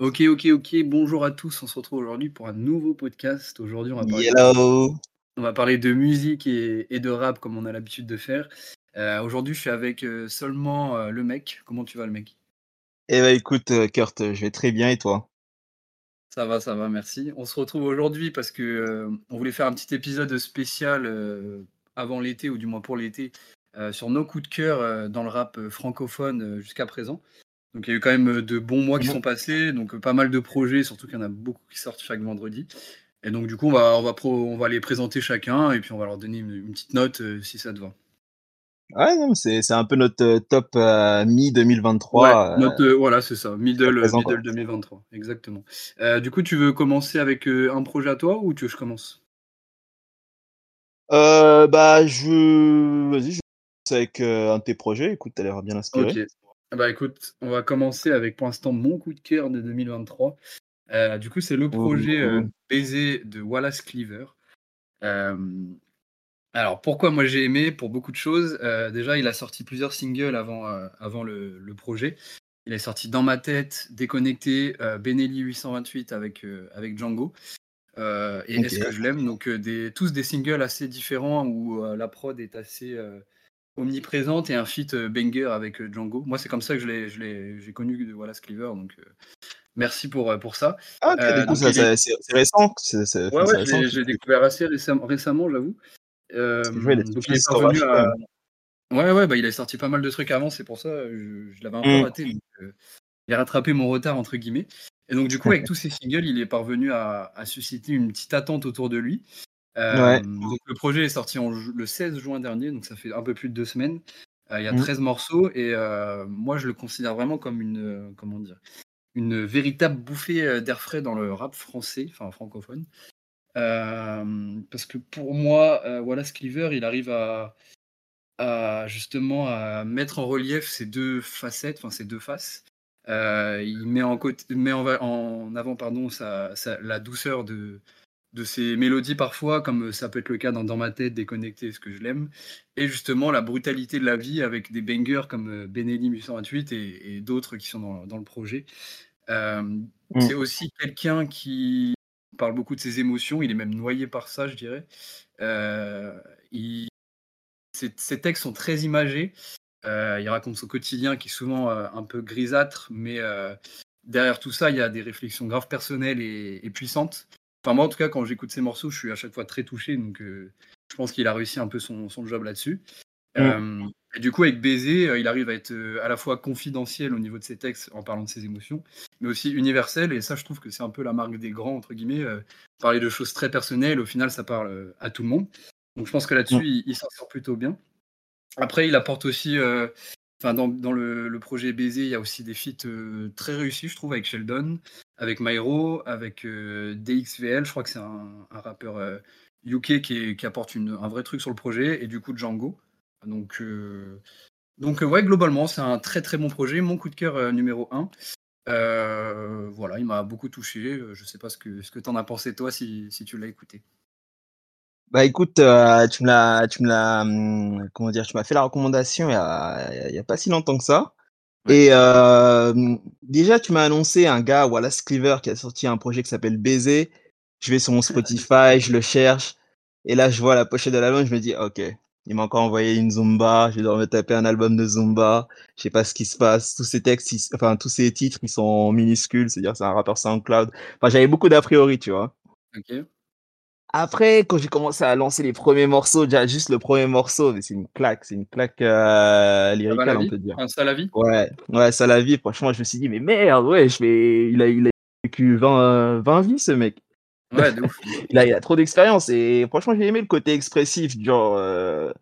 Ok, ok, ok. Bonjour à tous. On se retrouve aujourd'hui pour un nouveau podcast. Aujourd'hui, on va parler, Hello. on va parler de musique et, et de rap comme on a l'habitude de faire. Euh, aujourd'hui, je suis avec euh, seulement euh, le mec. Comment tu vas, le mec? Eh ben écoute, Kurt, je vais très bien et toi? Ça va, ça va, merci. On se retrouve aujourd'hui parce que euh, on voulait faire un petit épisode spécial avant l'été ou du moins pour l'été sur nos coups de cœur dans le rap francophone jusqu'à présent. Donc il y a eu quand même euh, de bons mois qui sont passés, donc euh, pas mal de projets, surtout qu'il y en a beaucoup qui sortent chaque vendredi. Et donc du coup on va on va pro- on va les présenter chacun et puis on va leur donner une, une petite note euh, si ça te va. Ouais, c'est un peu notre top euh, Ouais, mi-2023 euh, note euh, voilà c'est ça, middle euh, présent, quoi. middle 2023, exactement. Du coup tu veux commencer avec un projet à toi ou tu veux que je commence? Bah, je... Vas-y, je commence avec un de tes projets. Écoute, t'as l'air bien Ok. inspiré. Bah écoute, on va commencer avec pour l'instant mon coup de cœur de 2023. Euh, du coup, c'est le projet euh, Ouh. Baiser de Wallace Cleaver. Euh, alors pourquoi moi j'ai aimé? Pour beaucoup de choses. Déjà, il a sorti plusieurs singles avant, avant le, le projet. Il est sorti Dans ma tête, Déconnecté, Benelli 828 avec, avec Django. et. Est-ce que je l'aime? Donc des, tous des singles assez différents où la prod est assez omniprésente et un feat euh, banger avec euh, Django. Moi, c'est comme ça que je l'ai, j'ai connu euh, Wallace Cleaver. Donc euh, merci pour, euh, pour ça. Ah, Euh, du coup, est... c'est c'est récent. C'est Ouais, ouais, je l'ai, découvert assez récemment, récemment j'avoue. Il Euh, donc est parvenu à. Ouais, ouais, bah, il a sorti pas mal de trucs avant, c'est pour ça, je, je l'avais un peu Mm. raté. Donc, euh, il a rattrapé mon retard, entre guillemets. Et donc, du coup, avec tous ces singles, il est parvenu à, à susciter une petite attente autour de lui. Euh, Ouais. donc, le projet est sorti en le 16 juin dernier, donc ça fait un peu plus de deux semaines. Euh, il y a Mm. 13 morceaux et euh, moi, je le considère vraiment comme une, comment dire, une véritable bouffée d'air frais dans le rap français, enfin francophone. Euh, parce que pour moi, euh, Wallace Cleaver, il arrive à, à justement à mettre en relief ces deux facettes, enfin ces deux faces. Euh, il met en, côté, met en, va- en avant pardon, sa, sa- la douceur de, de ses mélodies parfois, comme ça peut être le cas dans Dans ma tête, Déconnecté, ce que je l'aime, et justement la brutalité de la vie avec des bangers comme euh, Benelli 828 et, et d'autres qui sont dans, dans le projet. Euh, Mm. c'est aussi quelqu'un qui parle beaucoup de ses émotions, il est même noyé par ça, je dirais. Euh, il, ses, ses textes sont très imagés. Euh, il raconte son quotidien qui est souvent euh, un peu grisâtre, mais euh, derrière tout ça, il y a des réflexions graves personnelles et, et puissantes. Enfin, moi, en tout cas, quand j'écoute ces morceaux, je suis à chaque fois très touché. Donc, euh, je pense qu'il a réussi un peu son, son job là-dessus. Euh, et du coup, avec Baiser, euh, il arrive à être à la fois confidentiel au niveau de ses textes en parlant de ses émotions, mais aussi universel. Et ça, je trouve que c'est un peu la marque des grands, entre guillemets. euh, parler de choses très personnelles, au final, ça parle à tout le monde. Donc, je pense que là-dessus, il, il s'en sort plutôt bien. Après, il apporte aussi, enfin, dans, le, projet Baiser, il y a aussi des feats euh, très réussis, je trouve, avec Sheldon, avec Myro, avec euh, DXVL, je crois que c'est un, rappeur euh, UK qui, est- qui apporte un vrai truc sur le projet, et du coup Django. Donc, euh, donc euh, ouais, globalement, c'est un très très bon projet, mon coup de cœur euh, numéro 1. voilà, il m'a beaucoup touché. euh, Je sais pas ce que, ce que tu en as pensé, toi, si tu l'as écouté. Bah écoute, euh, tu me l'as, tu me l'as, hum, comment dire, tu m'as fait la recommandation il y a, il y a pas si longtemps que ça. Ouais. Et euh, déjà, tu m'as annoncé un gars, Wallace Cleaver, qui a sorti un projet qui s'appelle Baiser. Je vais sur mon Spotify, je le cherche. Et là, je vois la pochette de l'album, je me dis, ok, il m'a encore envoyé une Zumba. Je vais devoir me taper un album de Zumba. Je sais pas ce qui se passe. Tous ces textes, ils- enfin, tous ces titres, ils sont minuscules. C'est-à-dire, c'est un rappeur SoundCloud. Enfin, j'avais beaucoup d'a priori, tu vois. Ok. Après, quand j'ai commencé à lancer les premiers morceaux, déjà juste le premier morceau, mais c'est une claque, c'est une claque euh, on peut dire. La vie Ouais, ouais, ça la vie. Franchement, je me suis dit, mais merde, ouais, je vais, il a, il a vécu 20, euh, 20 vies, ce mec. Ouais, de ouf. Il a, il a trop d'expérience et franchement, j'ai aimé le côté expressif. Genre, euh,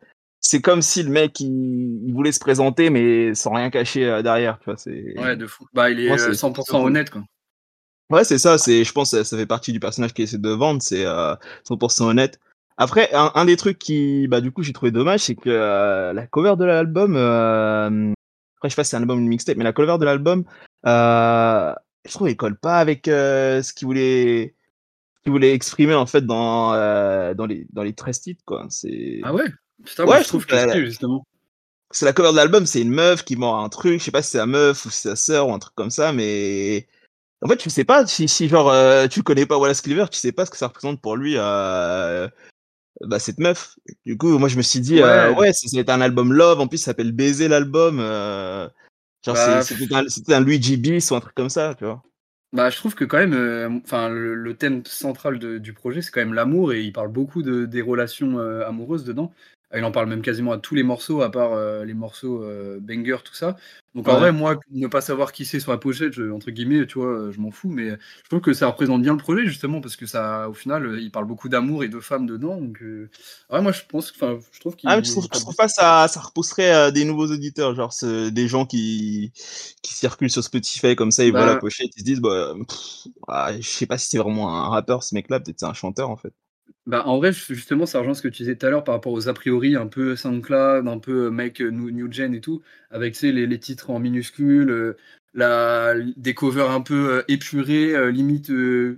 c'est comme si le mec, il, il voulait se présenter, mais sans rien cacher euh, derrière, tu vois. Ouais, de fou. Bah, il est moi, euh, c'est c'est 100% plutôt cool. honnête, quoi. Ouais, c'est ça. C'est, je pense, ça, ça fait partie du personnage qu'il essaie de vendre. C'est euh, 100% honnête. Après, un, un des trucs qui, bah, du coup, j'ai trouvé dommage, c'est que euh, la cover de l'album, euh, après, je sais pas si c'est un album ou une mixtape, mais la cover de l'album, euh, je trouve, il colle pas avec euh, ce qu'il voulait, qu'il voulait exprimer en fait dans euh, dans les dans les 13 titres, quoi. C'est, Ah ouais? Putain, moi, ouais, je je trouve que si, justement. c'est la cover de l'album, c'est une meuf qui ment un truc, je sais pas si c'est sa meuf ou si c'est sa sœur ou un truc comme ça, mais En fait, tu sais pas si, si genre euh, tu connais pas Wallace Cleaver, tu sais pas ce que ça représente pour lui euh, bah, cette meuf. Du coup, moi je me suis dit euh, Ouais. ouais, c'est un album love. En plus, ça s'appelle Baiser l'album. euh, genre Bah, c'était un, un Luigi Bis ou un truc comme ça, tu vois. Bah, je trouve que quand même, enfin, le, le thème central de- du projet, c'est quand même l'amour et il parle beaucoup de, des relations amoureuses dedans. Il en parle même quasiment à tous les morceaux, à part euh, les morceaux euh, banger, tout ça. Donc en vrai, moi, ne pas savoir qui c'est sur la pochette, je- entre guillemets, tu vois, je m'en fous. Mais je trouve que ça représente bien le projet justement parce que ça, au final, euh, il parle beaucoup d'amour et de femmes dedans. Donc, euh, ouais, moi, je pense, enfin, je trouve qu'il. Ah, mais je trouve, trouve pas ça, ça repousserait euh, des nouveaux auditeurs, genre des gens qui, qui circulent sur Spotify comme ça, ils voient Bah, la pochette, ils se disent, bah, pff, ah, je sais pas si c'est vraiment un rappeur ce mec-là, peut-être c'est un chanteur en fait. Bah, en vrai, ju- justement, ça rejoint ce que tu disais tout à l'heure par rapport aux a priori un peu SoundCloud, un peu euh, mec euh, new, new gen et tout, avec tu sais, les, les titres en minuscules, euh, la, des covers un peu euh, épurés, euh, limite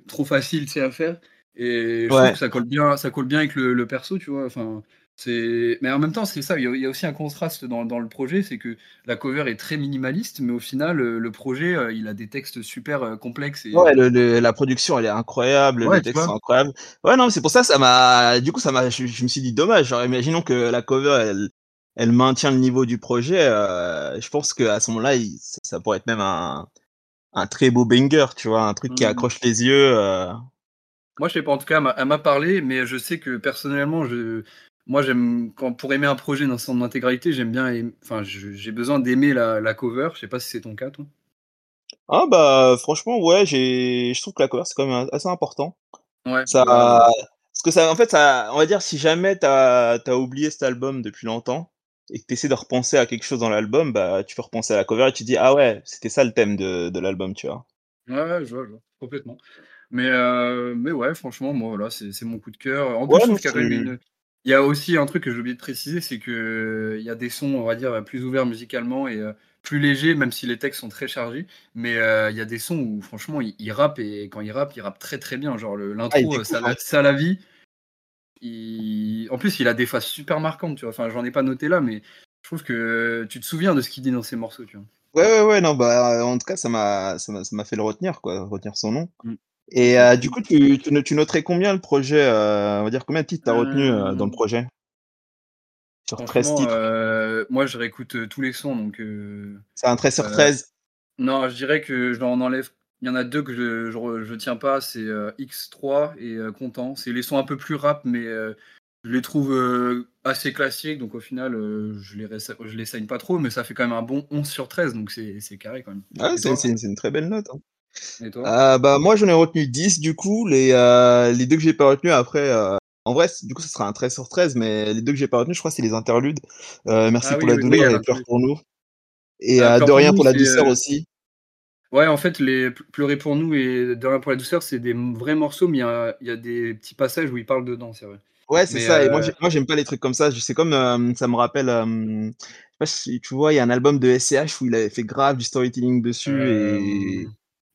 trop facile tu sais, à faire. Et je trouve que ça colle bien, ça colle bien avec le, le perso, tu vois. Enfin. Mais en même temps, c'est ça, il y, a, aussi un contraste dans, dans le projet, c'est que la cover est très minimaliste, mais au final, le projet, euh, il a des textes super euh, complexes. Et, Ouais, le, le- la production elle est incroyable, Ouais, les textes sont incroyables. Ouais, non, c'est pour ça, ça m'a, du coup, ça m'a, je, je me suis dit dommage. Genre, imaginons que la cover elle, elle maintient le niveau du projet. euh, je pense qu'à ce moment-là, ça, pourrait être même un, un très beau banger, tu vois, un truc qui Mhm. accroche les yeux. euh. Moi, je sais pas, en tout cas, elle m'a- elle m'a parlé, mais je sais que personnellement, je, moi, j'aime, quand pour aimer un projet dans son intégralité, j'aime bien, enfin, j'ai besoin d'aimer la, la cover. Je sais pas si c'est ton cas, toi. Ah bah franchement ouais j'ai je trouve que la cover c'est quand même assez important Ouais, ça parce que ça en fait ça on va dire si jamais t'as as oublié cet album depuis longtemps et que t'essaies de repenser à quelque chose dans l'album bah tu peux repenser à la cover et tu dis ah ouais c'était ça le thème de, de l'album tu vois ouais, ouais, je vois, je vois, complètement. Mais, euh, mais ouais, franchement, moi, voilà, c'est mon coup de cœur. En plus, ouais je trouve qu'il y a quand même une. Il y a aussi un truc que j'ai oublié de préciser, c'est que il y a des sons, on va dire, plus ouverts musicalement et euh, plus légers, même si les textes sont très chargés. Mais euh, il y a des sons où, franchement, il, il rappe et quand il rappe, il rappe très très bien. Genre ah l'intro, euh, ça, la- ça la vie. il- En plus, il a des phases super marquantes, tu vois. Enfin, j'en ai pas noté là, mais je trouve que tu te souviens de ce qu'il dit dans ses morceaux, tu vois. ouais ouais ouais non bah en tout cas ça m'a ça m'a ça m'a fait le retenir quoi retenir son nom Mm. Et euh, du coup tu, tu, no- tu noterais combien le projet euh, on va dire combien de titres t'as retenu euh, dans le projet? Sur 13 franchement, titres moi, je réécoute tous les sons, donc. c'est un 13 sur euh, 13 Non, je dirais que je en enlève. Il y en a deux que je, je, tiens pas, c'est euh, X3 et Content. C'est les sons un peu plus rap, mais je les trouve assez classiques, donc au final, je les je les saigne pas trop, mais ça fait quand même un bon 11 sur 13, donc c'est carré quand même. C'est une, c'est une très belle note. hein. Et toi? Euh, bah, moi, j'en ai retenu 10 du coup. Les, euh, les deux que j'ai pas retenus après. euh, en vrai, du coup, ce sera un 13 sur 13, mais les deux que j'ai pas retenus, je crois, c'est les interludes. Merci Ah pour oui, la oui, douleur et plus. pour nous. Et Pleure de rien pour la douceur aussi. Ouais, en fait, les Pleurer pour nous et De rien pour la douceur, c'est des vrais morceaux, mais il y a, il y a des petits passages où il parle dedans, c'est vrai. Ouais, c'est ça. Et moi, euh, j'ai- moi, j'aime pas les trucs comme ça. Je- C'est comme, euh, ça me rappelle, euh, je sais pas si tu vois, il y a un album de SCH où il avait fait grave du storytelling dessus et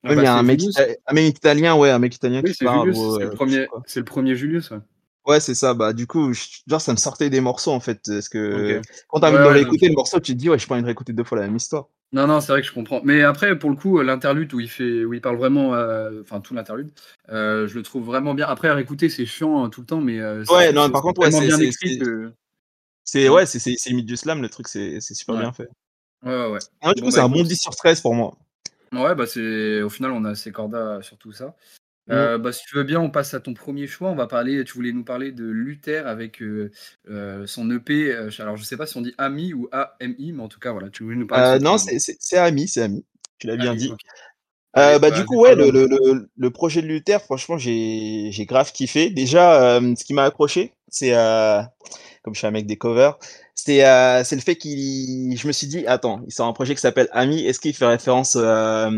ah il bah, y a un c'est mec, Julius. ita- un mec italien, ouais, un mec italien Oui, qui c'est parle, c'est le euh, je premier, c'est le premier Julius. Ouais. Ouais, c'est ça. Bah, du coup, je- genre, ça me sortait des morceaux, en fait. Parce que quand t'as envie de le ouais, je réécouter, le morceau, tu te dis, ouais, j'ai pas envie de réécouter deux fois la même histoire. Non, non, c'est vrai que je comprends. Mais après, pour le coup, l'interlude où il fait, où il parle vraiment, euh, enfin tout l'interlude, euh, je le trouve vraiment bien. Après, à réécouter, c'est chiant hein, tout le temps, mais euh, Ouais, c'est non, c'est- par c'est contre, ouais, c'est, bien c'est, c'est, c'est, ouais, c'est, c'est, c'est limite du slam, le truc, c'est, c'est super bien fait. ouais, ouais, ouais. Ah, du Bon coup, c'est bah un bon écoute, 10 sur 13 pour moi. Ouais, bah c'est, au final, on a assez corda sur tout ça. Mm. Euh, bah, si tu veux bien, on passe à ton premier choix. On va parler. Tu voulais nous parler de Luther avec euh, euh, son EP. alors, je sais pas si on dit Ami ou AMI, mais en tout cas, voilà. Tu voulais nous parler non, c'est, c'est, c'est Ami, c'est Ami. Tu l'as bien dit. Euh, bah, du coup, ouais, le, le, le, projet de Luther, franchement, j'ai, grave kiffé. Déjà, euh, ce qui m'a accroché, c'est, euh, comme je suis un mec des covers, c'est, le fait qu'il, je me suis dit, attends, il sort un projet qui s'appelle Ami, est-ce qu'il fait référence, à,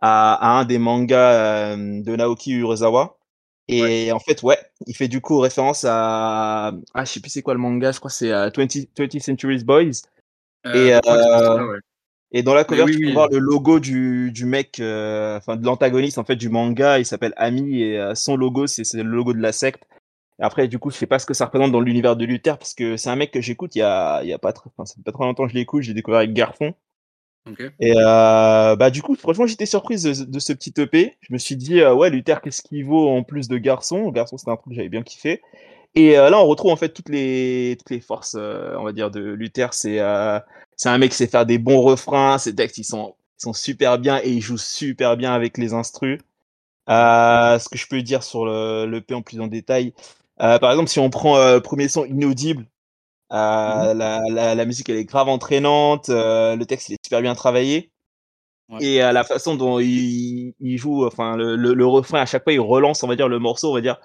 à un des mangas de Naoki Urasawa? Ouais. Et en fait, ouais, il fait du coup référence à, ah, je sais plus c'est quoi le manga, je crois que c'est euh, 20, 20th Century Boys. Et, ouais. Et dans la cover, oui, tu peux oui. voir le logo du, du mec, euh, enfin de l'antagoniste en fait du manga. Il s'appelle Ami et euh, son logo, c'est le logo de la secte. Et après, du coup, je sais pas ce que ça représente dans l'univers de Luther parce que c'est un mec que j'écoute il y a, il y a pas enfin, ça fait pas très longtemps que je l'écoute. J'ai découvert avec Garfon. Et euh, bah du coup, franchement, j'étais surprise de, ce petit EP. Je me suis dit, ouais, Luther, qu'est-ce qu'il vaut en plus de Garçon? Garçon, c'était un truc que j'avais bien kiffé. Et euh, là, on retrouve en fait toutes les, toutes les forces, on va dire, de Luther. C'est c'est un mec qui sait faire des bons refrains. Ses textes, ils sont, ils sont super bien et il joue super bien avec les instrus. ce que je peux dire sur le, l'EP en plus en détail. par exemple, si on prend le premier son Inaudible, euh, mmh la, la, la, musique elle est grave entraînante, euh, le texte il est super bien travaillé. Et euh, la façon dont il, il joue, enfin le, le, refrain à chaque fois il relance, on va dire le morceau, on va dire.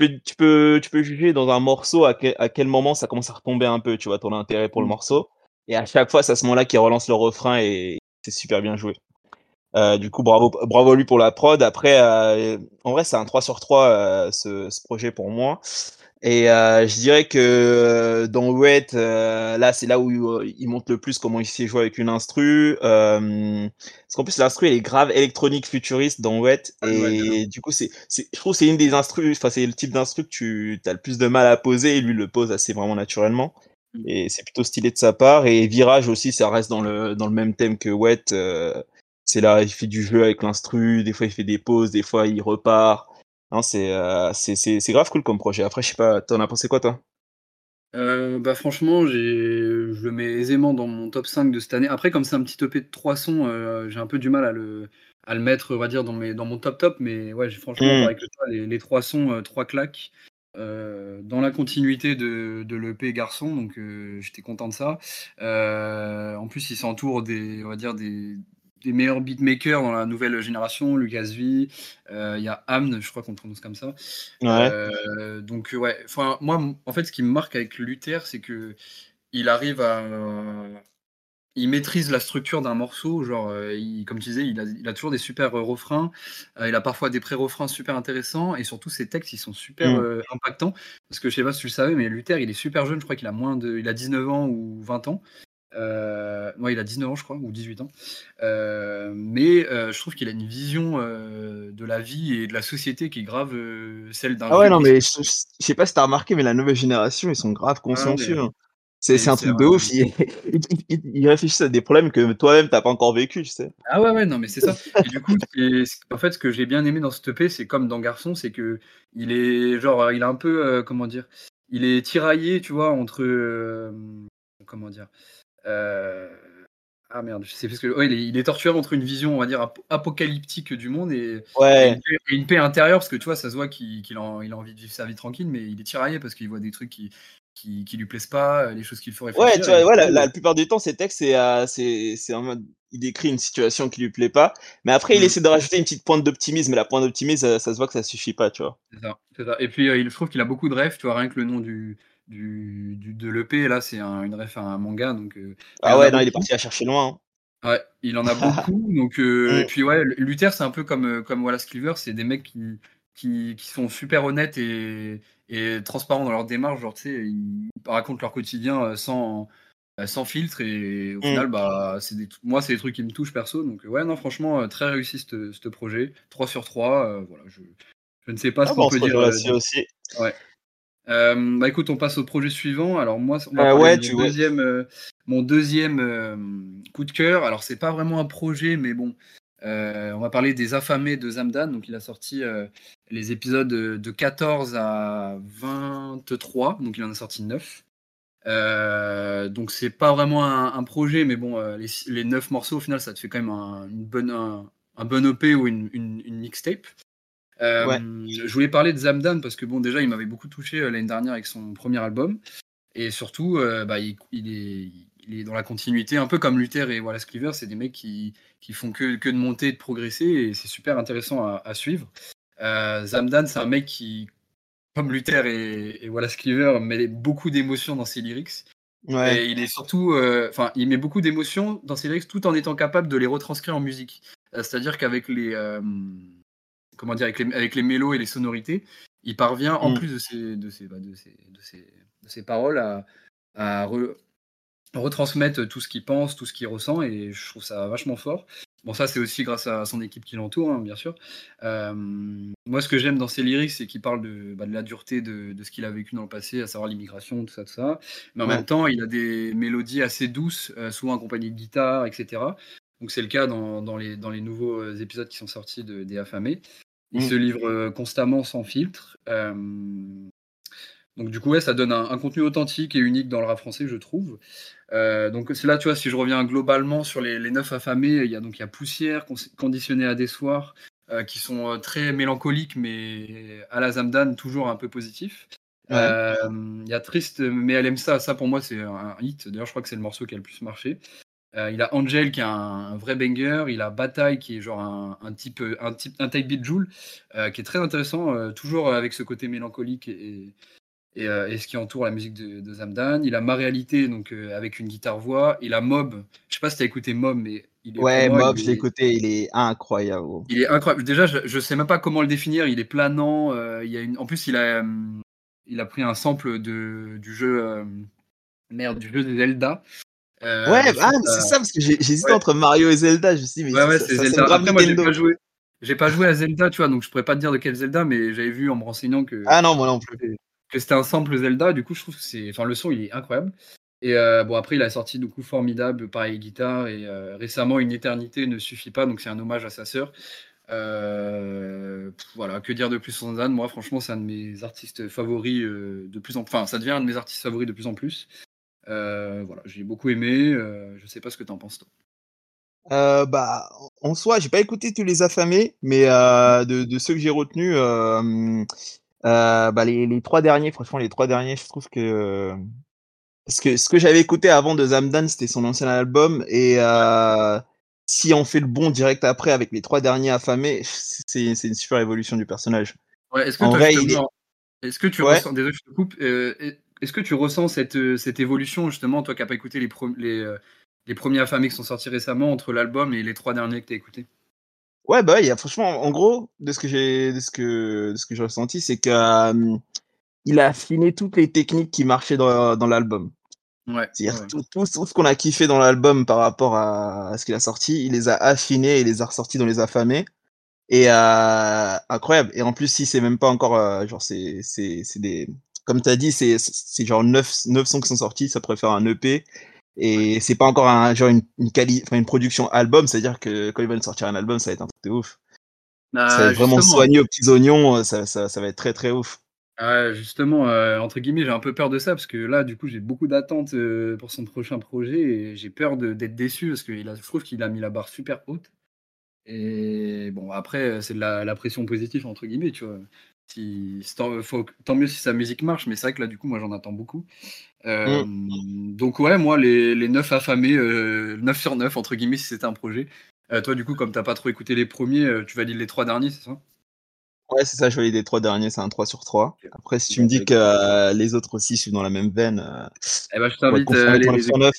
Tu peux, tu peux, tu peux juger dans un morceau à, à quel moment ça commence à retomber un peu, tu vois, ton intérêt pour le mmh. morceau. Et à chaque fois, c'est à ce moment-là qu'il relance le refrain et c'est super bien joué. Euh, du coup, bravo, bravo lui pour la prod. Après, euh, en vrai, c'est un 3 sur 3 ce, ce, projet pour moi. Et euh, je dirais que euh, dans Wet, euh, là, c'est là où il montre le plus comment il sait jouer avec une instru. Euh, parce qu'en plus, l'instru, elle est grave électronique futuriste dans Wet. Ah, et du coup, c'est, je trouve c'est une des instrus, enfin, c'est le type d'instru que tu as le plus de mal à poser. Et lui, le pose assez vraiment naturellement. Mmh. Et c'est plutôt stylé de sa part. Et Virage aussi, ça reste dans le, dans le même thème que Wet. c'est là, il fait du jeu avec l'instru. Des fois, il fait des pauses. Des fois, il repart. Non, euh, c'est, grave cool comme projet. Après, je sais pas, t'en as pensé quoi, toi? Euh, bah franchement, j'ai, je le mets aisément dans mon top 5 de cette année. Après, comme c'est un petit EP de 3 sons, euh, j'ai un peu du mal à le, à le mettre, on va dire, dans, mes, dans mon top top. Mais ouais, franchement, avec mmh. les, 3 sons, 3 claques, dans la continuité de, de l'EP Garçon. Donc j'étais content de ça. en plus, il s'entoure des, on va dire, des, des meilleurs beatmakers dans la nouvelle génération, Lucas V, euh, il y a Amn, je crois qu'on prononce comme ça. Euh, donc ouais, enfin moi en fait ce qui me marque avec Luther, c'est que il arrive à il maîtrise la structure d'un morceau, genre euh, comme tu disais, il a, toujours des super refrains, il a parfois des pré-refrains super intéressants et surtout ses textes ils sont super mm. impactants. Parce que je sais pas si tu le savais mais Luther il est super jeune, je crois qu'il a moins de il a 19 ans ou 20 ans euh, il a 19 ans, je crois, ou 18 ans. Euh, mais euh, je trouve qu'il a une vision euh, de la vie et de la société qui est grave celle d'un. Ah ouais, non, mais je, sais pas si t'as remarqué, mais la nouvelle génération, ils sont grave ah consciencieux. Hein. C'est un truc de ouf. Ils, réfléchissent à des problèmes que toi-même t'as pas encore vécu, tu sais. Ah ouais, ouais, non, mais c'est ça. Et du coup, en fait, ce que j'ai bien aimé dans ce EP, c'est comme dans Garçon, c'est que il est genre, il a un peu, comment dire, il est tiraillé, tu vois, entre, comment dire, ah merde, je sais parce que il, est, torturé entre une vision, on va dire, apocalyptique du monde et, une, paix, intérieure, parce que tu vois, ça se voit qu'il a, il a envie de vivre sa vie tranquille, mais il est tiraillé parce qu'il voit des trucs qui, qui, lui plaisent pas, les choses qu'il faut réfléchir. Ouais, tu vois, la, plupart du temps, ces textes, c'est, euh, c'est, en mode, il décrit une situation qui lui plaît pas, mais après, il mm. essaie de rajouter une petite pointe d'optimisme, et la pointe d'optimisme, ça, se voit que ça suffit pas, tu vois. C'est ça, ça, Et puis, euh, je trouve qu'il a beaucoup de rêves, tu vois, rien que le nom du, du, du de l'EP. Là, c'est un, une ref à un manga. Donc, euh, ah ouais, non, il est parti à chercher loin. Hein. Ouais, il en a beaucoup. donc, euh, Et puis, ouais, Luther, c'est un peu comme, euh, comme Wallace Cleaver. C'est des mecs qui, qui, qui, sont super honnêtes et, et transparents dans leur démarche. Genre, tu sais, ils racontent leur quotidien sans, sans filtre. Et au mm. final, bah, c'est des, moi, c'est des trucs qui me touchent perso. Donc, ouais, non, franchement, très réussi ce projet. 3 sur 3. voilà, je, je ne sais pas ah ce qu'on peut dire. Aussi. Ouais. Euh, bah écoute, on passe au projet suivant. Alors moi, euh, ouais, mon, deuxième, euh, mon deuxième coup de cœur. Alors c'est pas vraiment un projet, mais bon, on va parler des affamés de Zamdan. Donc il a sorti les épisodes de 14 à 23, donc il en a sorti 9. donc c'est pas vraiment un, projet, mais bon, les, les, 9 morceaux au final, ça te fait quand même un, une bonne, un, bon EP ou une, une, une mixtape. Euh, je voulais parler de Zamdan parce que bon, déjà, il m'avait beaucoup touché euh, l'année dernière avec son premier album. Et surtout, euh, bah, il, est, il, est, dans la continuité, un peu comme Luther et Wallace Cleaver. C'est des mecs qui, qui font que, que, de monter et de progresser. Et c'est super intéressant à, suivre. Zamdan, c'est un mec qui, comme Luther et, Wallace Cleaver, met beaucoup d'émotions dans ses lyrics. Ouais. Et il est surtout, enfin, il met beaucoup d'émotions dans ses lyrics tout en étant capable de les retranscrire en musique. C'est-à-dire qu'avec les comment dire, avec les, avec les mélos et les sonorités, il parvient, en mm. plus de ses, de ses, bah, de ses, de ses, paroles, à, à retransmettre tout ce qu'il pense, tout ce qu'il ressent, et je trouve ça vachement fort. Bon, ça, c'est aussi grâce à son équipe qui l'entoure, hein, bien sûr. Euh, moi, ce que j'aime dans ses lyrics, c'est qu'il parle de, bah, de, la dureté de, de ce qu'il a vécu dans le passé, à savoir l'immigration, tout ça, tout ça. Mais en même temps, il a des mélodies assez douces, euh, souvent accompagnées de guitare, etc. Donc, c'est le cas dans, dans, les, dans les nouveaux euh, épisodes qui sont sortis de, des Affamés. Il mm. se livre constamment sans filtre. donc, du coup, ouais, ça donne un, un, contenu authentique et unique dans le rap français, je trouve. Euh, donc c'est là, tu vois, si je reviens globalement sur les, les neuf affamés, il y a donc il y a Poussière, Conditionné à des soirs, euh, qui sont euh, très mélancoliques, mais à la Zamdan, toujours un peu positif. Il y a Triste, mais elle aime ça. Ça, pour moi, c'est un hit. D'ailleurs, je crois que c'est le morceau qui a le plus marché. Il a Angel, qui est un, vrai banger. Il a Bataille, qui est genre un, un type, un type, un type beat Joule, qui est très intéressant, toujours avec ce côté mélancolique et, euh, et, ce qui entoure la musique de, Zamdan. Il a Ma Réalité, donc euh, avec une guitare-voix. Il a Mob. Je sais pas si tu as écouté Mob, mais il est. Ouais, Mob, je l'ai écouté, il est incroyable. Il est incroyable. Déjà, je, sais même pas comment le définir. Il est planant. Euh, il y a une... En plus, il a, il a pris un sample de, du jeu. Merde, du jeu de Zelda. Ouais, ah, c'est ça, parce que j'hésitais entre Mario et Zelda. Je me suis dit, mais ouais, ouais, c'est Zelda. Après, moi, j'ai pas joué. J'ai pas joué à Zelda, tu vois, donc je pourrais pas te dire de quel Zelda, mais j'avais vu en me renseignant que. Ah non, moi non plus que c'était un sample Zelda. Du coup, je trouve que c'est, enfin, le son il est incroyable. Et euh, bon, après, il a sorti du coup formidable, pareil guitare. Et euh, récemment, Une éternité ne suffit pas, donc c'est un hommage à sa sœur. Euh, voilà, que dire de plus sur Zandan Moi, franchement, c'est un de mes artistes favoris de plus en Enfin, ça devient un de mes artistes favoris de plus en plus. Voilà, j'ai beaucoup aimé. je sais pas ce que tu en penses, toi. bah, en soi, j'ai pas écouté tous les affamés, mais de, de, ceux que j'ai retenus, euh, bah les, les, trois derniers, franchement, les trois derniers, je trouve que parce que ce que j'avais écouté avant de Zamdan, c'était son ancien album, et euh, si on fait le bon direct après avec les trois derniers affamés, c'est une super évolution du personnage. Ouais, est-ce que, en vrai, est... que tu ressens, désolé, je te coupe, euh, est-ce que tu ressens cette, cette évolution justement, toi qui n'as pas écouté les, les, euh, les premiers affamés qui sont sortis récemment entre l'album et les trois derniers que tu as écoutés Ouais, bah, il y a franchement, en gros, de ce que j'ai, de ce que, de ce que j'ai ressenti, c'est qu'il a affiné toutes les techniques qui marchaient dans, dans l'album. Ouais. C'est-à-dire tout, tout, ce qu'on a kiffé dans l'album par rapport à, ce qu'il a sorti, il les a affinés et les a ressortis dans les affamés. Et euh, incroyable. Et en plus, si c'est même pas encore, euh, genre, c'est, c'est, c'est des, comme tu as dit, c'est, c'est genre 9, 9 sons qui sont sortis, ça pourrait faire un EP. Et c'est pas encore un, genre une, une, quali une production album, c'est-à-dire que quand ils veulent sortir un album, ça va être un truc de ouf. Bah, ça va être vraiment soigné aux petits oignons, euh, ça, ça, ça, va être très très ouf. Ah, justement, euh, entre guillemets, j'ai un peu peur de ça parce que là, du coup, j'ai beaucoup d'attentes euh, pour son prochain projet et j'ai peur d'être déçu parce que je trouve qu'il a mis la barre super haute. Et bon, après, c'est de la, la, pression positive, entre guillemets, tu vois. Si, tant, faut, tant, mieux si sa musique marche, mais c'est vrai que là, du coup, moi, j'en attends beaucoup. Euh, mm. Donc, ouais, moi, les, les 9 affamés, euh, 9 sur 9, entre guillemets, si c'était un projet. Euh, toi, du coup, comme t'as pas trop écouté les premiers, euh, tu valides les 3 derniers, c'est ça? Ouais, c'est ça, je valide les 3 derniers, c'est un 3 sur 3. Après, si tu me dis que euh, les autres aussi sont dans la même veine, eh ben, je t'invite à aller les écouter.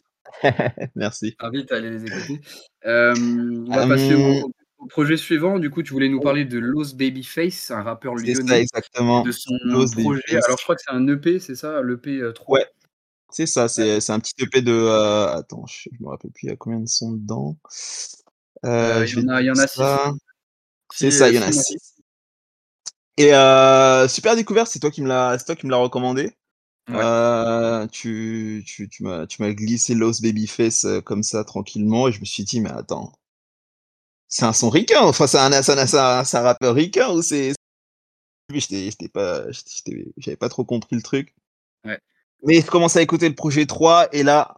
Merci. Je t'invite à aller les écouter. on va passer au, projet suivant, du coup, tu voulais nous parler de Los Babyface, un rappeur lyonnais. exactement. De son projet. Alors, je crois que c'est un EP, c'est ça L'EP 3 Ouais, c'est ça. C'est un petit EP de. Euh... Attends, je, me rappelle plus, il y a combien de sons dedans? Euh, Il y, en a, y en a six. C'est ça, il y en a six. Et euh, super découverte, c'est toi qui me l'a recommandé. Ouais. Euh, tu, tu, tu m'as glissé Los Babyface euh, comme ça tranquillement et je me suis dit mais attends c'est un son ricain, enfin c'est un, un, un, rappeur ricain ou c'est. J'étais pas, j'avais pas trop compris le truc. Ouais. Mais je commence à écouter le projet 3 et là,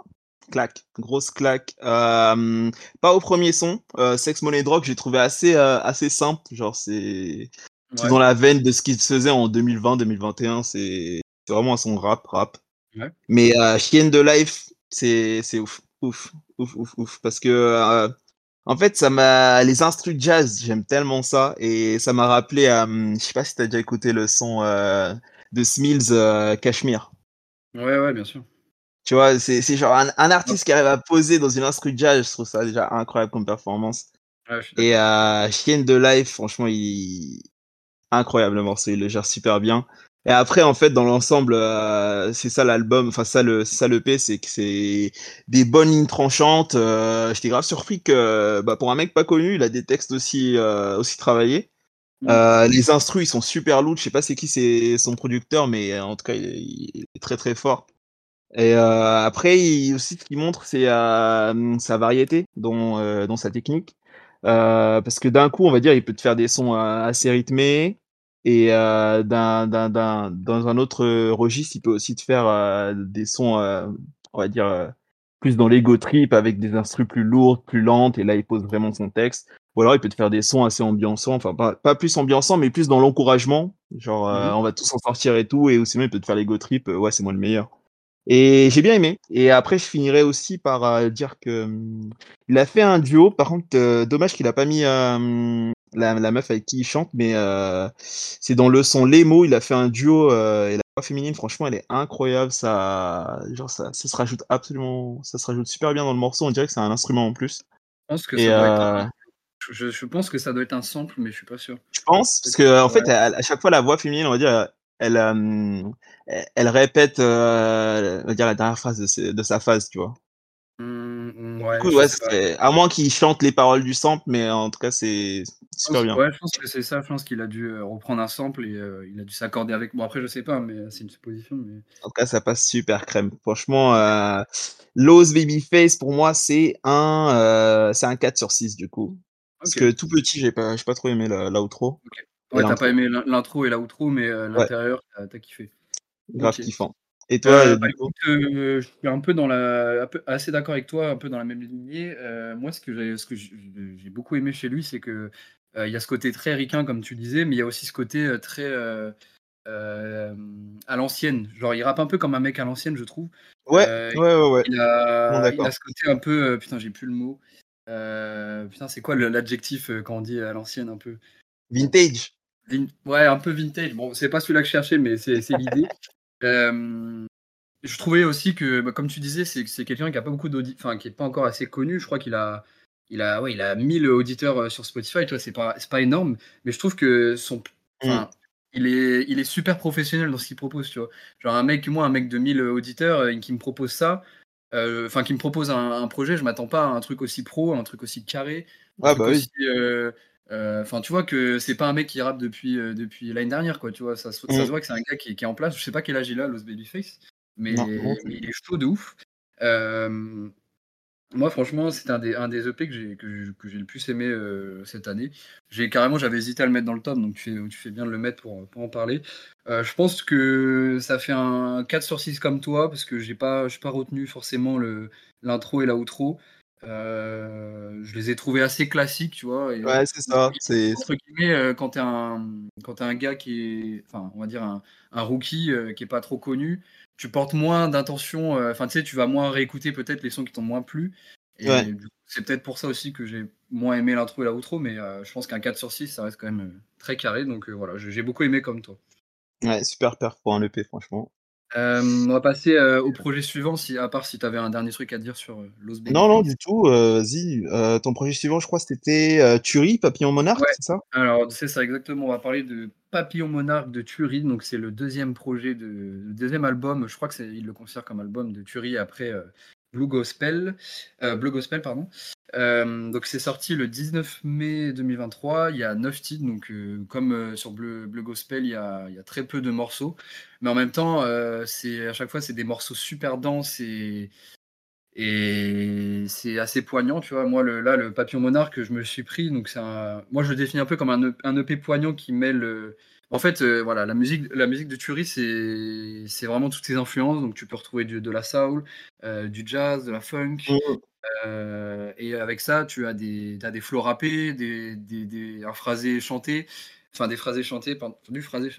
claque, grosse claque. Euh, pas au premier son, euh, Sex Money Drug, j'ai trouvé assez, euh, assez simple. Genre c'est ouais. dans la veine de ce qu'il faisait en 2020-2021. C'est vraiment un son rap, rap. Ouais. Mais euh, Chienne de Life, c'est ouf, ouf, ouf, ouf, ouf, parce que euh, en fait, ça m'a les instrus jazz, j'aime tellement ça et ça m'a rappelé euh, je sais pas si tu as déjà écouté le son euh, de Smills euh, Cashmere. Ouais ouais, bien sûr. Tu vois, c'est c'est genre un, un artiste qui arrive à poser dans une instru jazz, je trouve ça déjà incroyable comme performance. Ouais, et euh, Chienne de Life, franchement, il incroyable le morceau, il le gère super bien. Et après, en fait, dans l'ensemble, euh, c'est ça l'album, enfin ça le, ça le P, c'est que c'est des bonnes lignes tranchantes. Euh, J'étais grave surpris que, bah, pour un mec pas connu, il a des textes aussi, euh, aussi travaillés. Mm. Euh, les instrus, ils sont super lourds. Je sais pas c'est qui c'est son producteur, mais en tout cas, il, il est très très fort. Et euh, après, il, aussi, ce qu'il montre, c'est euh, sa variété dans, euh, dans sa technique. Euh, parce que d'un coup, on va dire, il peut te faire des sons euh, assez rythmés. Et euh, d'un, d'un, d'un, dans un autre registre, il peut aussi te faire des sons, on va dire, plus dans l'ego trip, avec des instruments plus lourds, plus lentes. Et là, il pose vraiment son texte. Ou alors, il peut te faire des sons assez ambiançants. Enfin, pas, pas plus ambiançants, mais plus dans l'encouragement. Genre, mmh on va tous en sortir et tout. Et aussi, il peut te faire l'ego trip. ouais, c'est moi le meilleur. Et j'ai bien aimé. Et après, je finirai aussi par euh, dire que hum, il a fait un duo. Par contre, euh, dommage qu'il a pas mis euh, la, la, meuf avec qui il chante, mais c'est dans le son Les mots. Il a fait un duo et la voix féminine, franchement, elle est incroyable. Ça, genre, ça, ça se rajoute absolument, ça se rajoute super bien dans le morceau. On dirait que c'est un instrument en plus. Je pense que ça doit être un... je, je, pense que ça doit être un sample, mais je suis pas sûr. Je pense parce que en fait, à, à, chaque fois, la voix féminine, on va dire, elle, euh, elle répète euh, dire la dernière phrase de, de sa phase, tu vois. Mmh, ouais, coup, ouais, à moins qu'il chante les paroles du sample, mais en tout cas, c'est super bien. Ouais, je pense que c'est ça. Je pense qu'il a dû euh, reprendre un sample et euh, il a dû s'accorder avec. Bon, après, je sais pas, mais c'est une supposition. Mais... En tout cas, ça passe super crème. Franchement, euh, Lowe's Babyface, pour moi, c'est un, euh, c'est un 4 sur 6 du coup. Parce que tout petit, j'ai pas, pas trop aimé l'outro. Okay. Ouais, t'as pas aimé l'intro et l'outro, mais euh, l'intérieur, ouais. t'as kiffé. Grave okay. kiffant. Et toi, euh, bah, écoute, euh, je suis un peu dans la, assez d'accord avec toi, un peu dans la même lignée. Euh, moi, ce que j'ai, ce que j'ai beaucoup aimé chez lui, c'est que il y a ce côté très ricain, comme tu disais, mais il y a aussi ce côté très à l'ancienne. Genre, il rappe un peu comme un mec à l'ancienne, je trouve. Ouais, ouais, ouais, ouais. Il a, il a ce côté un peu, putain, j'ai plus le mot. putain, c'est quoi l'adjectif quand on dit à l'ancienne un peu? Vintage. Ouais, un peu vintage. Bon, c'est pas celui-là que je cherchais, mais c'est l'idée. Euh, je trouvais aussi que, bah, comme tu disais, c'est quelqu'un qui a pas beaucoup d'auditeurs, enfin, qui est pas encore assez connu. Je crois qu'il a, il a, ouais, il a 1000 auditeurs euh, sur Spotify. Tu vois, c'est pas, c'est pas énorme, mais je trouve que son, enfin, mm. il est, il est super professionnel dans ce qu'il propose. Tu vois, genre un mec, moi, un mec de 1000 auditeurs euh, qui me propose ça, euh, enfin, qui me propose un, un projet, je m'attends pas à un truc aussi pro, un truc aussi carré. Ah bah oui. Aussi, euh, enfin, tu vois que c'est pas un mec qui rappe depuis, euh, depuis l'année dernière, quoi. Tu vois, ça, ça, mmh. se voit que c'est un gars qui, qui, est en place. Je sais pas quel âge il a, Los Babyface, mais, non, non. mais il est chaud de ouf. Euh, moi, franchement, c'est un des, un des EP que j'ai, que, j'ai le plus aimé euh, cette année. J'ai carrément, j'avais hésité à le mettre dans le top, donc tu fais, tu fais bien de le mettre pour, pour en parler. Euh, je pense que ça fait un 4 sur 6 comme toi, parce que j'ai pas, j'ai pas retenu forcément le, l'intro et l'outro. Euh, je les ai trouvés assez classiques, tu vois. Et, ouais, c'est ça. C'est entre guillemets euh, quand t'es un quand es un gars qui est, enfin, on va dire un, un rookie euh, qui est pas trop connu, tu portes moins d'intention. Euh, enfin, tu sais, tu vas moins réécouter peut-être les sons qui t'ont moins plu. Et ouais. c'est peut-être pour ça aussi que j'ai moins aimé l'intro et l'outro, mais je pense qu'un 4 sur 6, ça reste quand même très carré. Donc voilà, j'ai beaucoup aimé comme toi. Ouais, super perf pour un EP, franchement. Euh, on va passer euh, au projet suivant, si, à part si tu avais un dernier truc à dire sur euh. Non, non, du tout. Vas-y, ton projet suivant, je crois, c'était Turi, Papillon Monarque, ouais. c'est ça? Alors, c'est ça, exactement. On va parler de Papillon Monarque de Turi. Donc, c'est le deuxième projet, de, le deuxième album. Je crois qu'il le considère comme album de Turi après Blue Gospel. Blue Gospel, pardon. Euh, donc c'est sorti le 19 mai 2023, il y a 9 titres, donc euh, comme euh, sur Bleu, Bleu Gospel, il y, a, très peu de morceaux, mais en même temps, c'est à chaque fois c'est des morceaux super denses et, c'est assez poignant, tu vois. Moi le, là le Papillon Monarque, je me suis pris, donc moi je le définis un peu comme un, un EP poignant qui mêle en fait, euh, voilà, la musique, la musique de Turi, c'est, vraiment toutes ces influences. Donc, tu peux retrouver du, de la soul, euh, du jazz, de la funk. Mmh. Euh, et avec ça, tu as des, as des flots rappés, des, des, des, un phrasé chanté. Enfin, des phrasés chantés, pardon, du phrasé,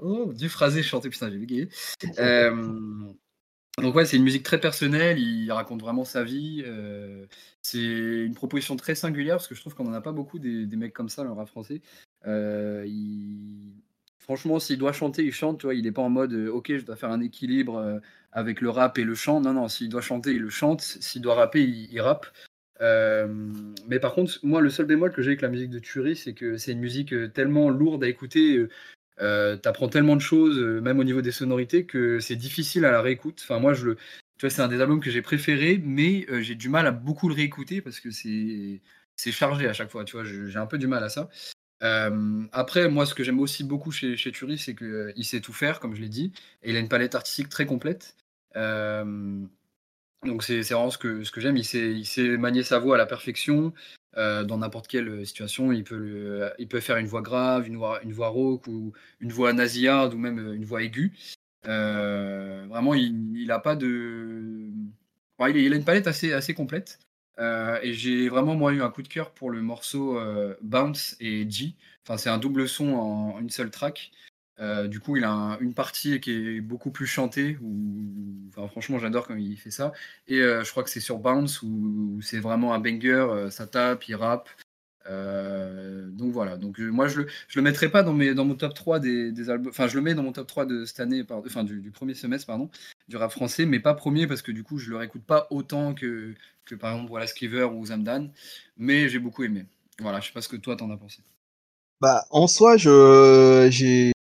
oh, du phrasé chanté, putain, j'ai bégayé. donc, ouais, c'est une musique très personnelle. Il raconte vraiment sa vie. c'est une proposition très singulière parce que je trouve qu'on n'en a pas beaucoup des, des mecs comme ça dans le rap français. il franchement, s'il doit chanter, il chante, tu vois, il n'est pas en mode euh, ok, je dois faire un équilibre euh, avec le rap et le chant. Non, non, s'il doit chanter, il le chante. S'il doit rapper, il, rappe. Euh, mais par contre, moi, le seul bémol que j'ai avec la musique de Turi, c'est que c'est une musique tellement lourde à écouter. t'apprends tellement de choses, même au niveau des sonorités, que c'est difficile à la réécoute. Enfin, moi, je le, tu vois, c'est un des albums que j'ai préféré, mais j'ai du mal à beaucoup le réécouter parce que c'est, c'est chargé à chaque fois. Tu vois, j'ai un peu du mal à ça. Euh, après, moi, ce que j'aime aussi beaucoup chez, chez Turi, c'est qu'il sait tout faire, comme je l'ai dit, et il a une palette artistique très complète. Euh, donc c'est vraiment ce que, ce que j'aime. Il sait, manier sa voix à la perfection. euh, dans n'importe quelle situation, il peut, il peut faire une voix grave, une voix, une voix rauque ou une voix nasillarde ou même euh, une voix aiguë. Euh, vraiment, il n'a pas de. Il a une palette assez, assez complète. Euh, et j'ai vraiment moi eu un coup de cœur pour le morceau euh, Bounce et G. Enfin, c'est un double son en une seule track. Euh, du coup, il a un- une partie qui est beaucoup plus chantée. Enfin, franchement, j'adore quand il fait ça. Et je crois que c'est sur Bounce où, c'est vraiment un banger. ça tape, il rappe. Euh, donc voilà. Donc euh, moi, je le, mettrai pas dans, mon top 3 des, albums. Enfin, je le mets dans mon top 3 de cette année, par- enfin du, du premier semestre, pardon, du rap français, mais pas premier parce que du coup, je le réécoute pas autant que, par exemple Wallace Cleaver ou Zamdan. Mais j'ai beaucoup aimé. Voilà, je sais pas ce que toi t'en as pensé. Bah, en soi, je, j'ai,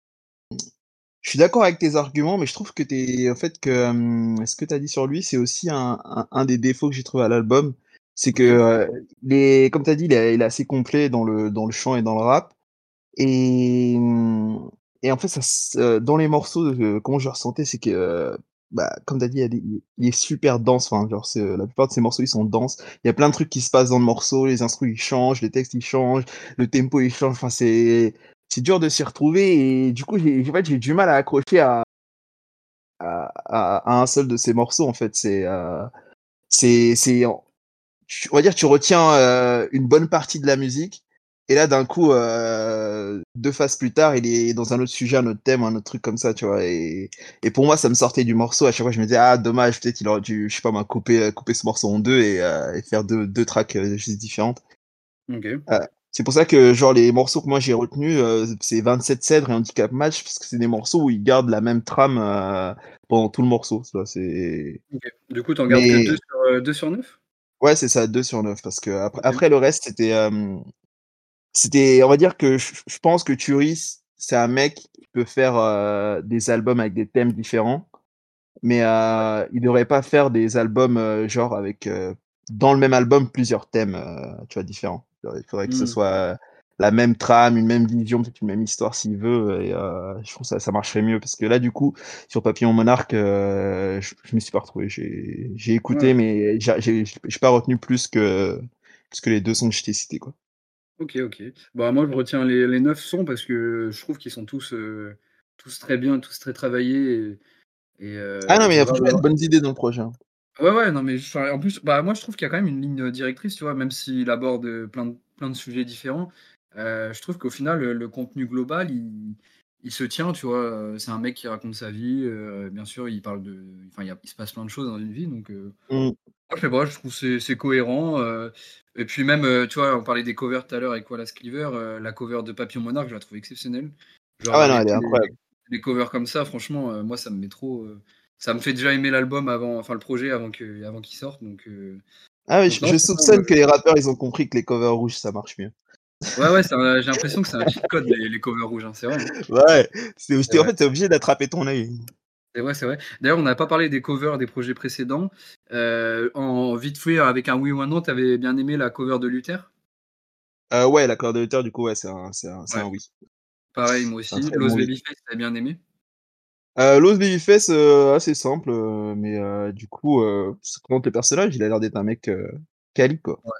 suis d'accord avec tes arguments, mais je trouve que en fait, hum, ce que tu as dit sur lui, c'est aussi un, un des défauts que j'ai trouvé à l'album. C'est que, euh, il est, comme tu as dit, il est, il est assez complet dans le, dans le chant et dans le rap. Et, hum, et en fait, ça, euh, dans les morceaux, euh, comment je ressentais, c'est que, euh, bah, comme tu as dit, il, est super dense. Enfin, genre, c'est, la plupart de ces morceaux, ils sont denses. Il y a plein de trucs qui se passent dans le morceau, les instruments, ils changent, les textes, ils changent, le tempo, il change. Enfin, c'est, c'est dur de s'y retrouver. Et du coup, j'ai, en fait, j'ai du mal à accrocher à, à, à- un seul de ces morceaux, en fait. C'est, euh, c'est, tu- on va dire, tu retiens euh, une bonne partie de la musique. Et là, d'un coup, euh, deux phases plus tard, il est dans un autre sujet, un autre thème, un autre truc comme ça, tu vois. Et, et pour moi, ça me sortait du morceau. À chaque fois, je me disais, ah, dommage, peut-être il aurait dû, je sais pas, couper, couper ce morceau en deux et, euh, et faire deux, deux tracks euh, juste différentes. Euh, c'est pour ça que, genre, les morceaux que moi j'ai retenus, euh, c'est 27 Cèdres et Handicap Match, parce que c'est des morceaux où ils gardent la même trame euh, pendant tout le morceau. tu vois. Du coup, t'en gardes que Mais 2 sur, euh, deux sur 9 ouais, c'est ça, 2 sur 9. Parce que après, après le reste, c'était. euh, c'était, on va dire que je, je pense que Turis, c'est un mec qui peut faire euh, des albums avec des thèmes différents, mais euh, il devrait pas faire des albums euh, genre avec euh, dans le même album plusieurs thèmes, euh, tu vois, différents. Il faudrait que ce Hmm. soit euh, la même trame, une même vision, peut-être une même histoire s'il veut, et euh, je trouve que ça, ça marcherait mieux parce que là, du coup, sur Papillon Monarque, euh, je, je me suis pas retrouvé. J'ai, écouté, Ouais. mais j'ai, pas retenu plus que, plus que les deux sons que je t'ai cités, quoi. Ok, ok. Bah, moi, je retiens les, les 9 sons parce que je trouve qu'ils sont tous, euh, tous très bien, tous très travaillés. Et, et, Ah non, mais il y a franchement de bonnes idées dans le projet. hein. Ouais, ouais, non, mais en plus, bah, moi, je trouve qu'il y a quand même une ligne directrice, tu vois, même s'il aborde plein de, plein de sujets différents. Euh, je trouve qu'au final, le, le contenu global, il, il se tient, tu vois. euh, C'est un mec qui raconte sa vie. euh, bien sûr, il parle de. Enfin, il, se passe plein de choses dans une vie, donc. euh, Mm. je sais pas, je trouve que c'est cohérent. et puis même, tu vois, on parlait des covers tout à l'heure avec Wallace Cleaver. la cover de Papillon Monarque, je la trouve exceptionnelle. Genre Ah ouais, non, elle est incroyable. les covers comme ça, franchement, moi, ça me met trop. ça me fait déjà aimer l'album avant, enfin le projet avant que, avant qu'il sorte. Donc, Ah oui, je, je soupçonne que les rappeurs, ils ont compris que les covers rouges, ça marche mieux. Ouais, ouais, un- j'ai l'impression que c'est un cheat code les, les covers rouges, hein, c'est vrai. hein. Ouais, c'est, en vrai. fait, t'es obligé d'attraper ton œil. C'est vrai, c'est vrai. D'ailleurs, on n'a pas parlé des covers des projets précédents. Euh, en vite fait, avec un oui ou un non, t'avais bien aimé la cover de Luther? Euh, ouais, l'accord de hauteur, du coup, ouais, c'est un, c'est un, c'est Ouais. un oui. Pareil, moi aussi. Los bon. Babyface, t'avais bien aimé? Euh, Los Babyface, euh, assez simple, euh, mais euh, du coup, euh, ça présente le personnage, il a l'air d'être un mec euh, quali, quoi. Ouais,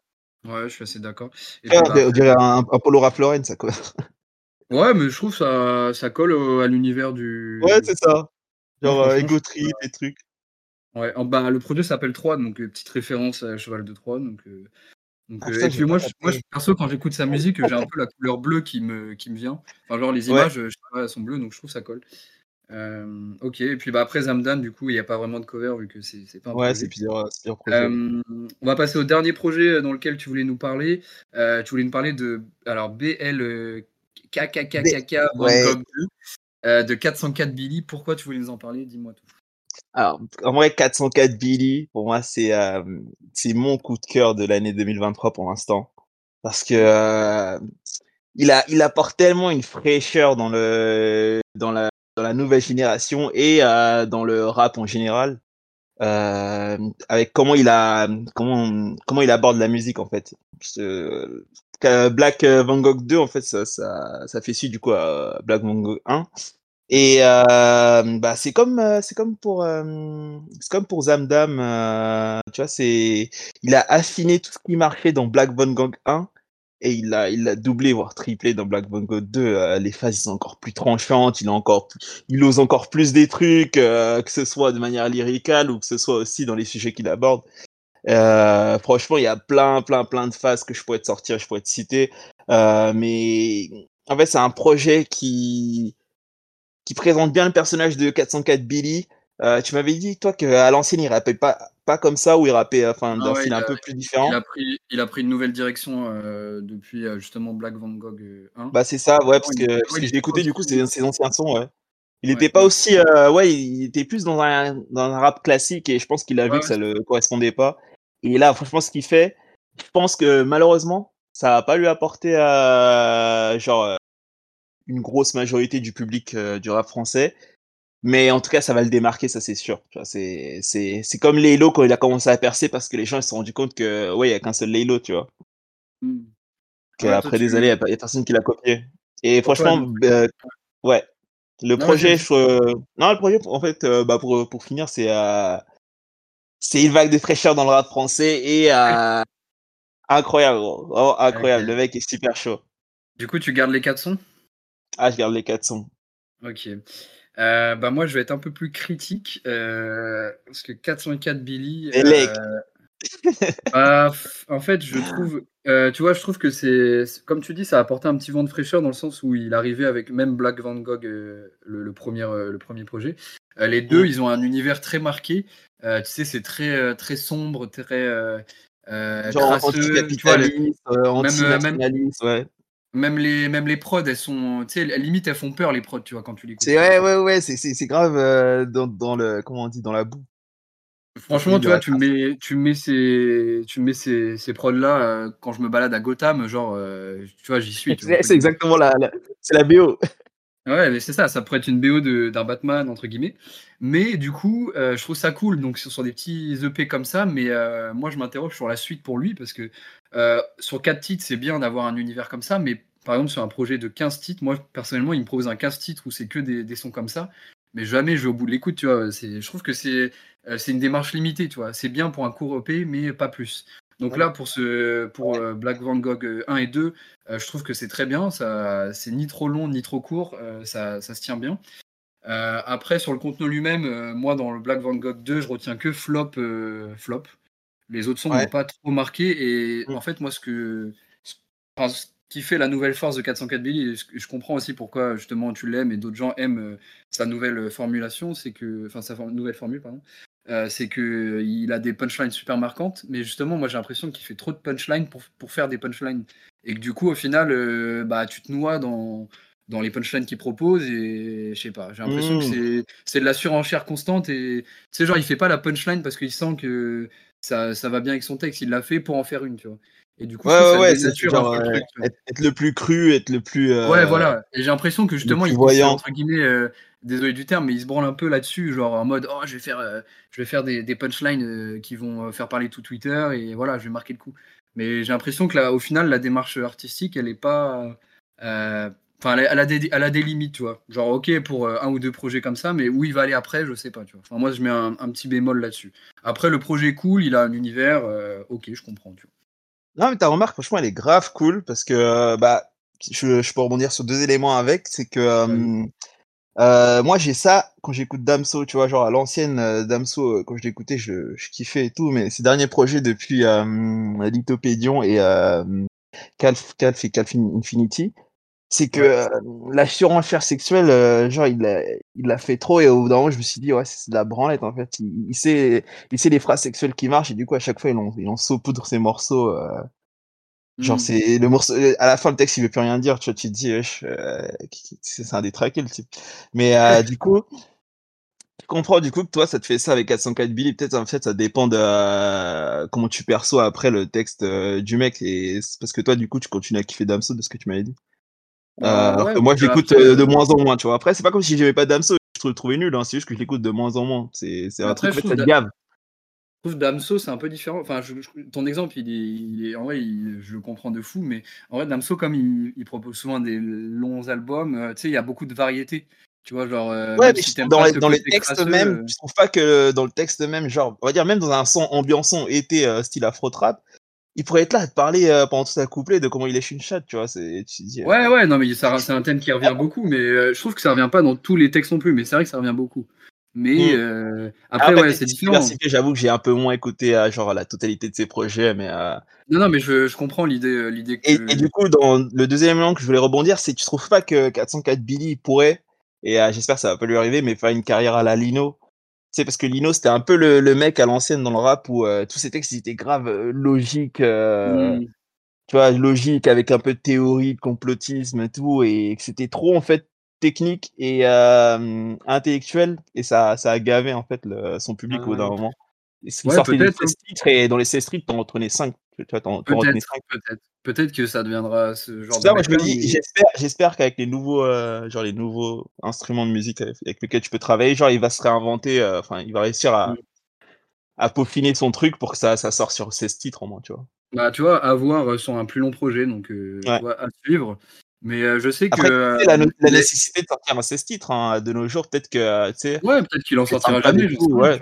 je suis assez d'accord. Ah, bah, on dirait un, un Polo Rafloren, ça, quoi. ouais, mais je trouve ça, ça colle au- à l'univers Ouais, du. c'est ça. Genre, euh, Ego trouve Trip et trucs. ouais. En bas, le projet s'appelle 3, donc euh, petite référence à Cheval de Troie. Donc, euh, donc, Ah euh, et puis moi, je, moi, je- perso, quand j'écoute sa musique, j'ai un peu la couleur bleue qui me, qui me vient. Enfin, genre, les Ouais, images, je sais pas, elles sont bleues, donc je trouve ça colle. Euh, ok, et puis bah, après Zamdan, du coup, il n'y a pas vraiment de cover vu que c'est c'est pas un ouais, c'est projet. plusieurs, c'est plusieurs projets. Euh, on va passer au dernier projet dans lequel tu voulais nous parler. Euh, tu voulais nous parler de alors BL euh, KKKKK Van Ouais. Gogh 2 euh, de 404 Billy. Pourquoi tu voulais nous en parler? Dis-moi tout. Alors, en vrai, 404 Billy, pour moi, c'est euh, c'est mon coup de cœur de l'année 2023 pour l'instant. Parce que, euh, il a, il apporte tellement une fraîcheur dans le, dans la, dans la nouvelle génération et euh, dans le rap en général. Euh, avec comment il a, comment, comment il aborde la musique en fait. Ce, Black Van Gogh 2 en fait ça, ça, fait suite du coup à Black Van Gogh 1 et euh, bah c'est comme euh, c'est comme pour euh, c'est comme pour Zamdam, euh, tu vois, c'est il a affiné tout ce qui marchait dans Black Van Gogh 1 et il l'a il l'a doublé voire triplé dans Black Gogh 2. Euh, les phases sont encore plus tranchantes, il a encore il ose encore plus des trucs, euh, que ce soit de manière lyricale ou que ce soit aussi dans les sujets qu'il aborde. franchement, il y a plein plein plein de phases que je pourrais te sortir, je pourrais te citer, mais en fait c'est un projet qui qui présente bien le personnage de 404 Billy. Euh, tu m'avais dit, toi, qu'à l'ancienne, il rappait pas, pas comme ça, ou il rappait enfin, d'un ah style un peu plus différent. Il a, pris, il a pris une nouvelle direction euh, depuis euh, justement Black Van Gogh 1. Bah, c'est ça, ouais, parce que, parce que j'ai écouté du coup ses, ses, anciens sons, ouais. Il n'était pas aussi. Euh, ouais, il était plus dans un, dans un rap classique et je pense qu'il a vu que ça ne le correspondait pas. Et là, franchement, ce qu'il fait, je pense que malheureusement, ça va pas lui apporter genre une grosse majorité du public euh, du rap français. Mais en tout cas, ça va le démarquer, ça c'est sûr. C'est, c'est, c'est comme Laylo quand il a commencé à percer parce que les gens se sont rendus compte que ouais, il y a qu'un seul Laylo, tu vois. Mmh. Après des années, il n'y a, personne qui l'a copié. Et franchement, euh, ouais. Le projet, je, non, le projet, en fait, euh, bah pour, pour finir, c'est c'est une vague de fraîcheur dans le rap français et incroyable, incroyable. Le mec est super chaud. Du coup, tu gardes les quatre sons? Ah, je garde les 400. Ok. Euh, bah moi, je vais être un peu plus critique euh, parce que 404 Billy. Euh, bah, en fait, je trouve, tu vois, je trouve que c'est, comme tu dis, ça a apporté un petit vent de fraîcheur dans le sens où il arrivait avec même Black Van Gogh, le, premier, le premier projet. les deux, ils ont un univers très marqué. tu sais, c'est très, très sombre, très. Genre anticapitaliste, anti ouais même les, même les prods, elles sont, tu sais, limite elles font peur les prods, tu vois, quand tu les C'est ouais, ouais, ouais, c'est grave euh, dans, dans, le, comment on dit, dans la boue. Franchement, tu vois, tu mets, tu mets ces, tu mets ces, ces prods là euh, quand je me balade à Gotham, genre, euh, tu vois, j'y suis. C'est exactement la, c'est la BO. Ouais, mais c'est ça, ça pourrait être une BO d'un Batman, entre guillemets. Mais du coup, je trouve ça cool. Donc, sont des petits EP comme ça. Mais moi, je m'interroge sur la suite pour lui parce que euh, sur 4 titres, c'est bien d'avoir un univers comme ça, mais par exemple, sur un projet de 15 titres, moi, personnellement, il me propose un 15 titres où c'est que des, sons comme ça, mais jamais je vais au bout de l'écoute, tu vois. Je trouve que c'est euh, une démarche limitée, tu vois. C'est bien pour un court EP, mais pas plus. Donc là, pour, ce, pour euh, Black Van Gogh 1 et 2, je trouve que c'est très bien. Ça, c'est ni trop long, ni trop court. ça, ça, se tient bien. après, sur le contenu lui-même, moi, dans le Black Van Gogh 2, je retiens que flop, flop. Les autres sons n'ont pas trop marqué. Et mmh. en fait, moi, ce que. ce qui fait la nouvelle force de 404 Billy, je comprends aussi pourquoi justement tu l'aimes et d'autres gens aiment euh, sa nouvelle formulation, c'est que. Enfin, sa nouvelle formule, pardon. Euh, c'est qu'il a des punchlines super marquantes, mais justement, moi j'ai l'impression qu'il fait trop de punchlines pour, pour faire des punchlines. Et que du coup, au final, euh, bah, tu te noies dans, dans les punchlines qu'il propose et je sais pas, j'ai l'impression que mmh. c'est de la surenchère constante et c'est genre il fait pas la punchline parce qu'il sent que ça, ça va bien avec son texte. Il l'a fait pour en faire une, tu vois. Et du coup, ouais, ouais, c'est genre, euh, être, le plus cru, être le plus. Euh, ouais, voilà. Et j'ai l'impression que justement, il voyant. entre guillemets, euh, désolé du terme, mais il se branle un peu là-dessus, genre en mode, oh, je vais faire, je vais faire des, des punchlines qui vont faire parler tout Twitter et voilà, je vais marquer le coup. Mais j'ai l'impression que là, au final, la démarche artistique, elle est pas. Enfin, elle, a des, elle a des limites, tu vois. Genre, ok, pour euh, un ou deux projets comme ça, mais où il va aller après, je sais pas, tu vois. Enfin, moi, je mets un, petit bémol là-dessus. Après, le projet est cool, il a un univers, euh, ok, je comprends, tu vois. Non, mais ta remarque, franchement, elle est grave cool parce que, euh, bah, je, je, peux rebondir sur deux éléments avec. C'est que moi, j'ai ça quand j'écoute Damso, tu vois, genre à l'ancienne Damso, quand je l'écoutais, je, je kiffais et tout, mais ces derniers projets depuis Lithopédion et Calf, Calf et Calf Infinity, c'est que euh, la surenchère sexuelle, euh, genre, il l'a il fait trop et au bout d'un moment, je me suis dit, ouais, c'est de la branlette en fait. Il, sait, il sait les phrases sexuelles qui marchent et du coup, à chaque fois, il en, il en saupoudre ses morceaux. Euh, genre, mmh. c'est le morceau, à la fin, le texte, il veut plus rien dire, tu vois, tu te dis, c'est un détraqué le type. Mais du coup, je comprends du coup que toi, ça te fait ça avec 404 Billy. Peut-être en fait, ça dépend de comment tu perçois après le texte du mec. Et parce que toi, du coup, tu continues à kiffer Damso de ce que tu m'avais dit. Euh, moi, je l'écoute de moins en moins, tu vois. Après, c'est pas comme si j'aimais pas Damso, je le trouvais nul, hein. c'est juste que je l'écoute de moins en moins. C'est un truc, ça te gave. Je trouve Damso, c'est un peu différent. Enfin, ton exemple, il est, en vrai, je le comprends de fou, mais en vrai, Damso, comme il, propose souvent des longs albums, euh, tu sais, il y a beaucoup de variétés. Tu vois, genre. Euh, ouais, mais dans, les, dans les textes même, euh je trouve pas que dans le texte même, genre, on va dire, même dans un son ambiançant été style afro-trap, il pourrait être là à te parler pendant tout sa couplet de comment il lèche une chatte, tu vois. C'est, ouais, ouais, non, mais c'est un thème qui revient beaucoup, mais je trouve que ça revient pas dans tous les textes non plus, mais c'est vrai que ça revient beaucoup. Mais mmh. euh, après, ouais, c'est différent. J'avoue que j'ai un peu moins écouté euh, genre la totalité de ses projets, mais. Euh... Non, non, mais je, je comprends l'idée, l'idée. Que... Et, et, du coup, dans le deuxième élément que je voulais rebondir, c'est tu trouves pas que 404 Billy pourrait, et j'espère que ça va pas lui arriver, mais faire une carrière à la Lino. Tu sais, parce que Lino, c'était un peu le, le, mec à l'ancienne dans le rap où tous ses textes étaient grave logiques. Mmh. Tu vois, logique avec un peu de théorie, de complotisme et tout, et que c'était trop en fait technique et euh, intellectuel et ça, ça a gavé en fait le, son public au bout d'un moment. Il sortait des 16 hein. titres et dans les 16 titres, t'en retenais 5. Peut-être, peut-être que ça deviendra ce genre ça, de. Moi, je me dis, j'espère, qu'avec les nouveaux, euh, genre les nouveaux instruments de musique avec, lesquels tu peux travailler, genre il va se réinventer, euh, enfin il va réussir à, mm. à peaufiner son truc pour que ça, ça sorte sur 16 titres au moins, tu vois. Bah, tu vois, à voir sur un plus long projet, donc à suivre. Mais je sais que. la, la, nécessité de sortir un 16 titres hein, de nos jours, peut-être que. Ouais, peut-être qu'il en sortira jamais. ouais.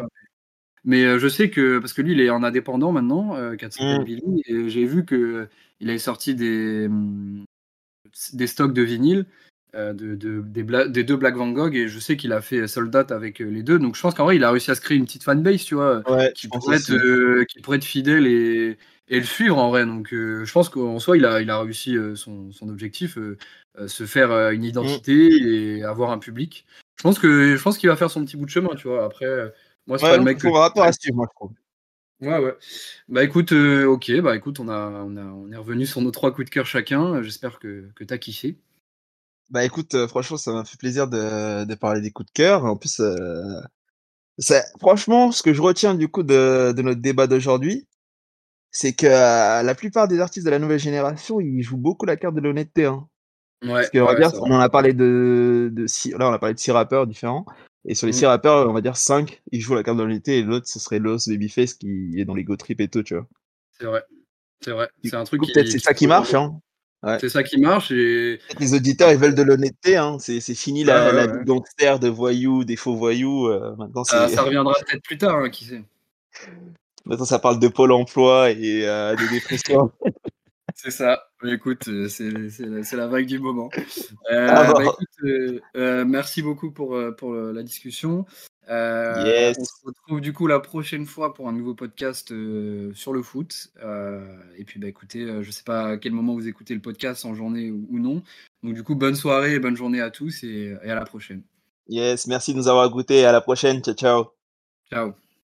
Mais je sais que. Parce que lui, il est en indépendant maintenant, euh, 400 mmh. et j'ai vu qu'il avait sorti des, mmh, des stocks de vinyle. de, de, des, des, deux Black Van Gogh et je sais qu'il a fait soldat avec les deux donc je pense qu'en vrai il a réussi à se créer une petite fanbase tu vois qui, pourrait être, qui pourrait être fidèle et, et le suivre en vrai. Donc euh, je pense qu'en soi, il a, il a réussi euh, son, son, objectif, euh, se faire une identité et avoir un public. Je pense que je pense qu'il va faire son petit bout de chemin, tu vois. Après, moi, c'est pas le mec. Pour rapport à moi, je trouve. Ouais, ouais. Bah écoute, ok, bah écoute, on, a, on, a, on est revenu sur nos trois coups de cœur chacun. J'espère que, que tu as kiffé. Bah écoute, franchement, ça m'a fait plaisir de, de, parler des coups de cœur. En plus, franchement, ce que je retiens du coup de, de notre débat d'aujourd'hui, c'est que la plupart des artistes de la nouvelle génération, ils jouent beaucoup la carte de l'honnêteté. Hein. Parce que, on en a parlé de, de six, là, on a parlé de six rappeurs différents. Et sur les mmh. six rappeurs, on va dire cinq, ils jouent la carte de l'honnêteté et l'autre, ce serait Los Babyface qui est dans les go trip et tout, tu vois. C'est vrai. C'est vrai. C'est un truc Peut-être c'est ça qui marche, hein. C'est ça qui marche. Et... Les auditeurs, ils veulent de l'honnêteté. Hein. C'est fini la, la gangster de voyous, des faux voyous. Euh, maintenant, ça, ça reviendra peut-être plus tard, hein, qui sait. Maintenant, ça parle de Pôle emploi et euh, de dépression. C'est ça. écoute, euh, c'est la vague du moment. Euh, ah bah, écoute, merci beaucoup pour, pour la discussion. Yes. On se retrouve du coup la prochaine fois pour un nouveau podcast sur le foot. et puis, bah, écoutez, je sais pas à quel moment vous écoutez le podcast, en journée ou, non. Donc, du coup, bonne soirée et bonne journée à tous et, et à la prochaine. Yes, merci de nous avoir écoutés. À la prochaine. Ciao, ciao. Ciao.